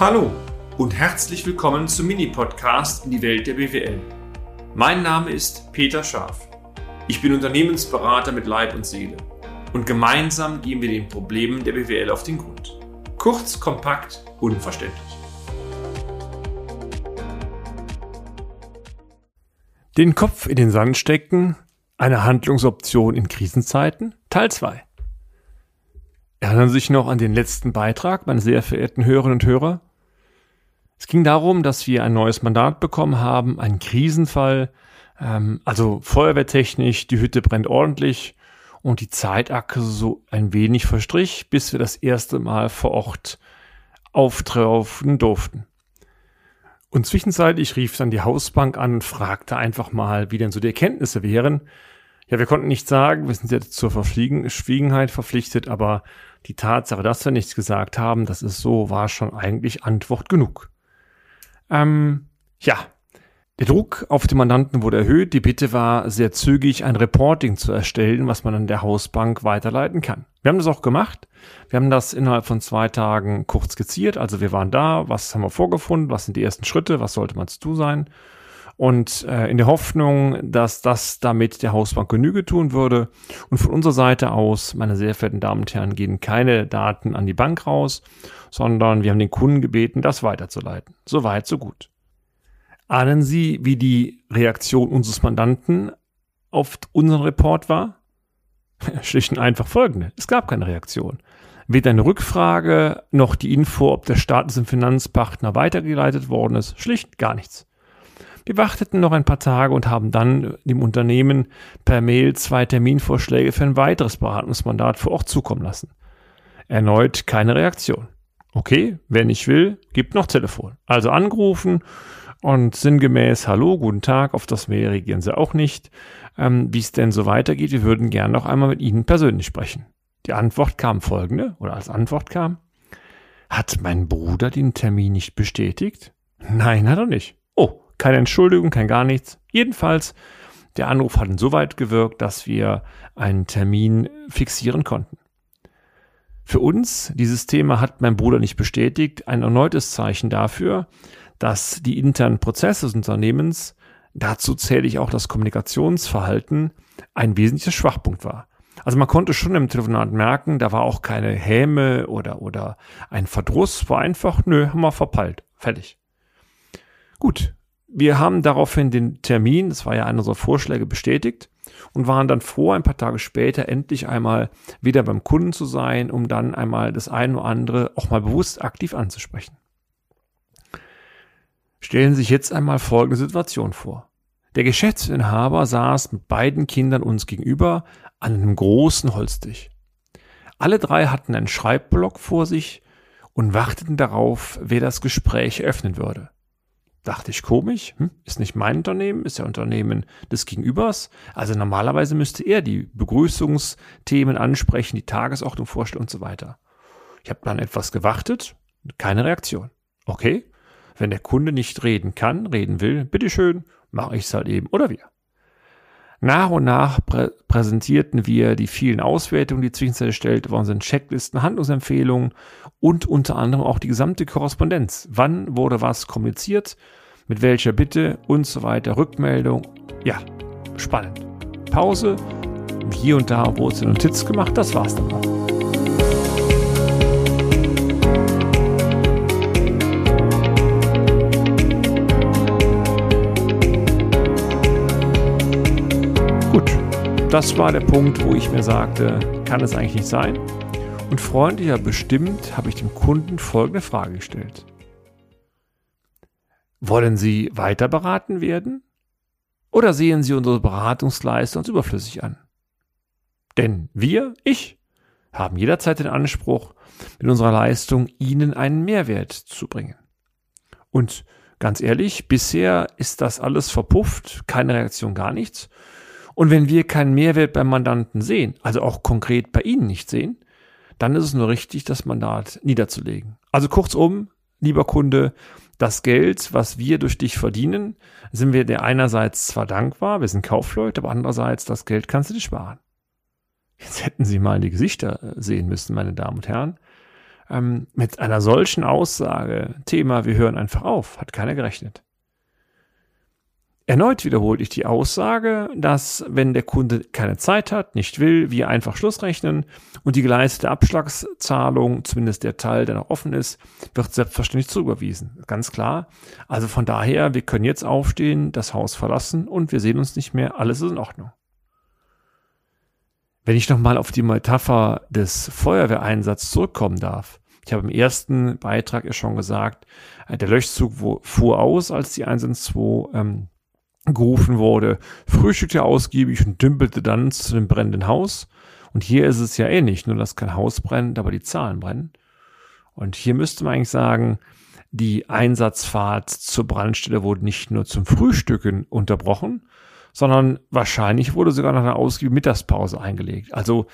Hallo und herzlich willkommen zum Mini-Podcast in die Welt der BWL. Mein Name ist Peter Scharf. Ich bin Unternehmensberater mit Leib und Seele und gemeinsam gehen wir den Problemen der BWL auf den Grund. Kurz, kompakt, unverständlich. Den Kopf in den Sand stecken, eine Handlungsoption in Krisenzeiten, Teil 2. Erinnern Sie sich noch an den letzten Beitrag, meine sehr verehrten Hörerinnen und Hörer? Es ging darum, dass wir ein neues Mandat bekommen haben, einen Krisenfall, ähm, also feuerwehrtechnisch, die Hütte brennt ordentlich und die Zeitachse so ein wenig verstrich, bis wir das erste Mal vor Ort auftauchen durften. Und zwischenzeitlich rief dann die Hausbank an und fragte einfach mal, wie denn so die Erkenntnisse wären. Ja, wir konnten nicht sagen, wir sind jetzt zur Verschwiegenheit verpflichtet, aber die Tatsache, dass wir nichts gesagt haben, das ist so, war schon eigentlich Antwort genug. Ähm, ja, der Druck auf den Mandanten wurde erhöht. Die Bitte war sehr zügig, ein Reporting zu erstellen, was man an der Hausbank weiterleiten kann. Wir haben das auch gemacht. Wir haben das innerhalb von zwei Tagen kurz skizziert. Also wir waren da, was haben wir vorgefunden, was sind die ersten Schritte, was sollte man zu tun sein. Und äh, in der Hoffnung, dass das damit der Hausbank Genüge tun würde. Und von unserer Seite aus, meine sehr verehrten Damen und Herren, gehen keine Daten an die Bank raus, sondern wir haben den Kunden gebeten, das weiterzuleiten. So weit, so gut. Ahnen Sie, wie die Reaktion unseres Mandanten auf unseren Report war? Schlicht und einfach folgende. Es gab keine Reaktion. Weder eine Rückfrage noch die Info, ob der Status im Finanzpartner weitergeleitet worden ist. Schlicht gar nichts. Wir warteten noch ein paar Tage und haben dann dem Unternehmen per Mail zwei Terminvorschläge für ein weiteres Beratungsmandat vor Ort zukommen lassen. Erneut keine Reaktion. Okay, wer nicht will, gibt noch Telefon. Also angerufen und sinngemäß, hallo, guten Tag, auf das Mail reagieren Sie auch nicht. Ähm, Wie es denn so weitergeht, wir würden gerne noch einmal mit Ihnen persönlich sprechen. Die Antwort kam folgende, oder als Antwort kam, hat mein Bruder den Termin nicht bestätigt? Nein, hat er nicht. Oh, keine Entschuldigung, kein gar nichts. Jedenfalls, der Anruf hat insoweit gewirkt, dass wir einen Termin fixieren konnten. Für uns, dieses Thema hat mein Bruder nicht bestätigt, ein erneutes Zeichen dafür, dass die internen Prozesse des Unternehmens, dazu zähle ich auch das Kommunikationsverhalten, ein wesentlicher Schwachpunkt war. Also man konnte schon im Telefonat merken, da war auch keine Häme oder, oder ein Verdruss, war einfach, nö, haben wir verpeilt. Fertig. Gut. Wir haben daraufhin den Termin, das war ja einer unserer Vorschläge, bestätigt und waren dann froh, ein paar Tage später endlich einmal wieder beim Kunden zu sein, um dann einmal das eine oder andere auch mal bewusst aktiv anzusprechen. Stellen Sie sich jetzt einmal folgende Situation vor. Der Geschäftsinhaber saß mit beiden Kindern uns gegenüber an einem großen Holztisch. Alle drei hatten einen Schreibblock vor sich und warteten darauf, wer das Gespräch öffnen würde. Dachte ich komisch, hm? ist nicht mein Unternehmen, ist ja Unternehmen des Gegenübers. Also normalerweise müsste er die Begrüßungsthemen ansprechen, die Tagesordnung vorstellen und so weiter. Ich habe dann etwas gewartet, keine Reaktion. Okay, wenn der Kunde nicht reden kann, reden will, bitteschön, mache ich es halt eben oder wir. Nach und nach prä präsentierten wir die vielen Auswertungen, die zwischenzeitlich erstellt worden sind, Checklisten, Handlungsempfehlungen und unter anderem auch die gesamte Korrespondenz. Wann wurde was kommuniziert, mit welcher Bitte und so weiter, Rückmeldung. Ja, spannend. Pause, hier und da wurde eine Notiz gemacht, das war's dann auch. Das war der Punkt, wo ich mir sagte, kann es eigentlich nicht sein? Und freundlicher bestimmt habe ich dem Kunden folgende Frage gestellt. Wollen Sie weiter beraten werden? Oder sehen Sie unsere Beratungsleistung als überflüssig an? Denn wir, ich, haben jederzeit den Anspruch, mit unserer Leistung Ihnen einen Mehrwert zu bringen. Und ganz ehrlich, bisher ist das alles verpufft, keine Reaktion, gar nichts. Und wenn wir keinen Mehrwert beim Mandanten sehen, also auch konkret bei Ihnen nicht sehen, dann ist es nur richtig, das Mandat niederzulegen. Also kurzum, lieber Kunde, das Geld, was wir durch dich verdienen, sind wir dir einerseits zwar dankbar, wir sind Kaufleute, aber andererseits, das Geld kannst du dir sparen. Jetzt hätten Sie mal die Gesichter äh, sehen müssen, meine Damen und Herren. ähm, mit einer solchen Aussage, Thema, wir hören einfach auf, hat keiner gerechnet. Erneut wiederholte ich die Aussage, dass wenn der Kunde keine Zeit hat, nicht will, wir einfach Schluss rechnen und die geleistete Abschlagszahlung, zumindest der Teil, der noch offen ist, wird selbstverständlich zuüberwiesen. Ganz klar. Also von daher, wir können jetzt aufstehen, das Haus verlassen und wir sehen uns nicht mehr, alles ist in Ordnung. Wenn ich nochmal auf die Metapher des Feuerwehreinsatzes zurückkommen darf. Ich habe im ersten Beitrag ja schon gesagt, äh, der Löschzug fuhr aus, als die 112 ähm, gerufen wurde, frühstückte ausgiebig und dümpelte dann zu dem brennenden Haus. Und hier ist es ja ähnlich, nur dass kein Haus brennt, aber die Zahlen brennen. Und hier müsste man eigentlich sagen, die Einsatzfahrt zur Brandstelle wurde nicht nur zum Frühstücken unterbrochen, sondern wahrscheinlich wurde sogar noch eine ausgiebige Mittagspause eingelegt. Also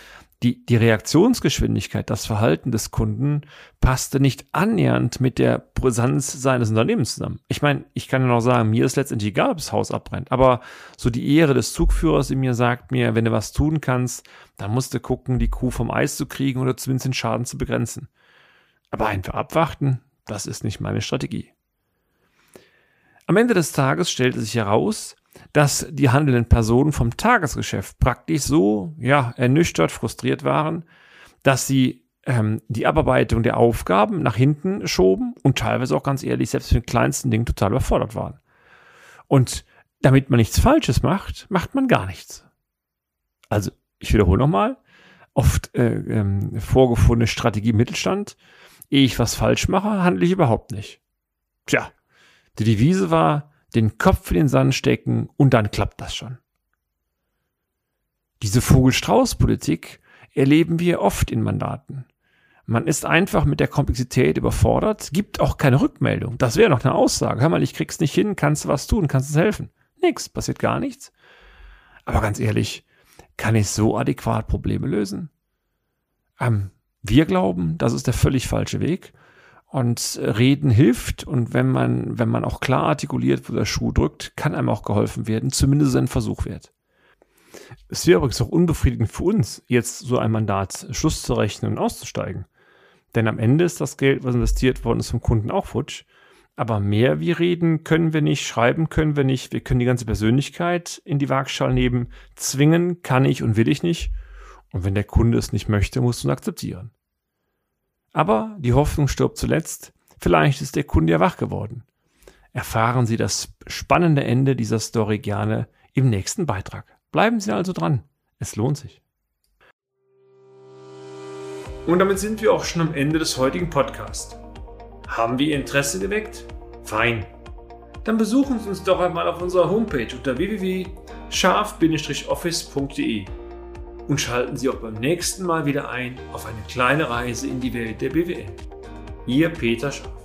die, die Reaktionsgeschwindigkeit, das Verhalten des Kunden passte nicht annähernd mit der Brisanz seines Unternehmens zusammen. Ich meine, ich kann ja noch sagen, mir ist letztendlich egal, ob das Haus abbrennt, aber so die Ehre des Zugführers in mir sagt mir, wenn du was tun kannst, dann musst du gucken, die Kuh vom Eis zu kriegen oder zumindest den Schaden zu begrenzen. Aber einfach abwarten, das ist nicht meine Strategie. Am Ende des Tages stellte sich heraus, dass die handelnden Personen vom Tagesgeschäft praktisch so, ja, ernüchtert, frustriert waren, dass sie ähm, die Abarbeitung der Aufgaben nach hinten schoben und teilweise auch ganz ehrlich selbst für den kleinsten Ding total überfordert waren. Und damit man nichts Falsches macht, macht man gar nichts. Also, ich wiederhole nochmal, oft äh, ähm, vorgefundene Strategie Mittelstand, ehe ich was falsch mache, handle ich überhaupt nicht. Tja, die Devise war, den Kopf in den Sand stecken und dann klappt das schon. Diese Vogel-Strauß-Politik erleben wir oft in Mandaten. Man ist einfach mit der Komplexität überfordert, gibt auch keine Rückmeldung. Das wäre noch eine Aussage. Hör mal, ich krieg's nicht hin, kannst du was tun, kannst du helfen? Nix, passiert gar nichts. Aber ganz ehrlich, kann ich so adäquat Probleme lösen? Ähm, wir glauben, das ist der völlig falsche Weg. Und reden hilft und wenn man, wenn man auch klar artikuliert, wo der Schuh drückt, kann einem auch geholfen werden, zumindest ein Versuch wert. Es wäre übrigens auch unbefriedigend für uns, jetzt so ein Mandat Schluss zu rechnen und auszusteigen. Denn am Ende ist das Geld, was investiert worden ist, vom Kunden auch futsch. Aber mehr wie reden können wir nicht, schreiben können wir nicht. Wir können die ganze Persönlichkeit in die Waagschale nehmen. Zwingen kann ich und will ich nicht. Und wenn der Kunde es nicht möchte, muss man akzeptieren. Aber die Hoffnung stirbt zuletzt. Vielleicht ist der Kunde ja wach geworden. Erfahren Sie das spannende Ende dieser Story gerne im nächsten Beitrag. Bleiben Sie also dran. Es lohnt sich. Und damit sind wir auch schon am Ende des heutigen Podcasts. Haben wir Ihr Interesse geweckt? Fein. Dann besuchen Sie uns doch einmal auf unserer Homepage unter www.scharf-office.de und schalten Sie auch beim nächsten Mal wieder ein auf eine kleine Reise in die Welt der BWL. Ihr Peter Schaff.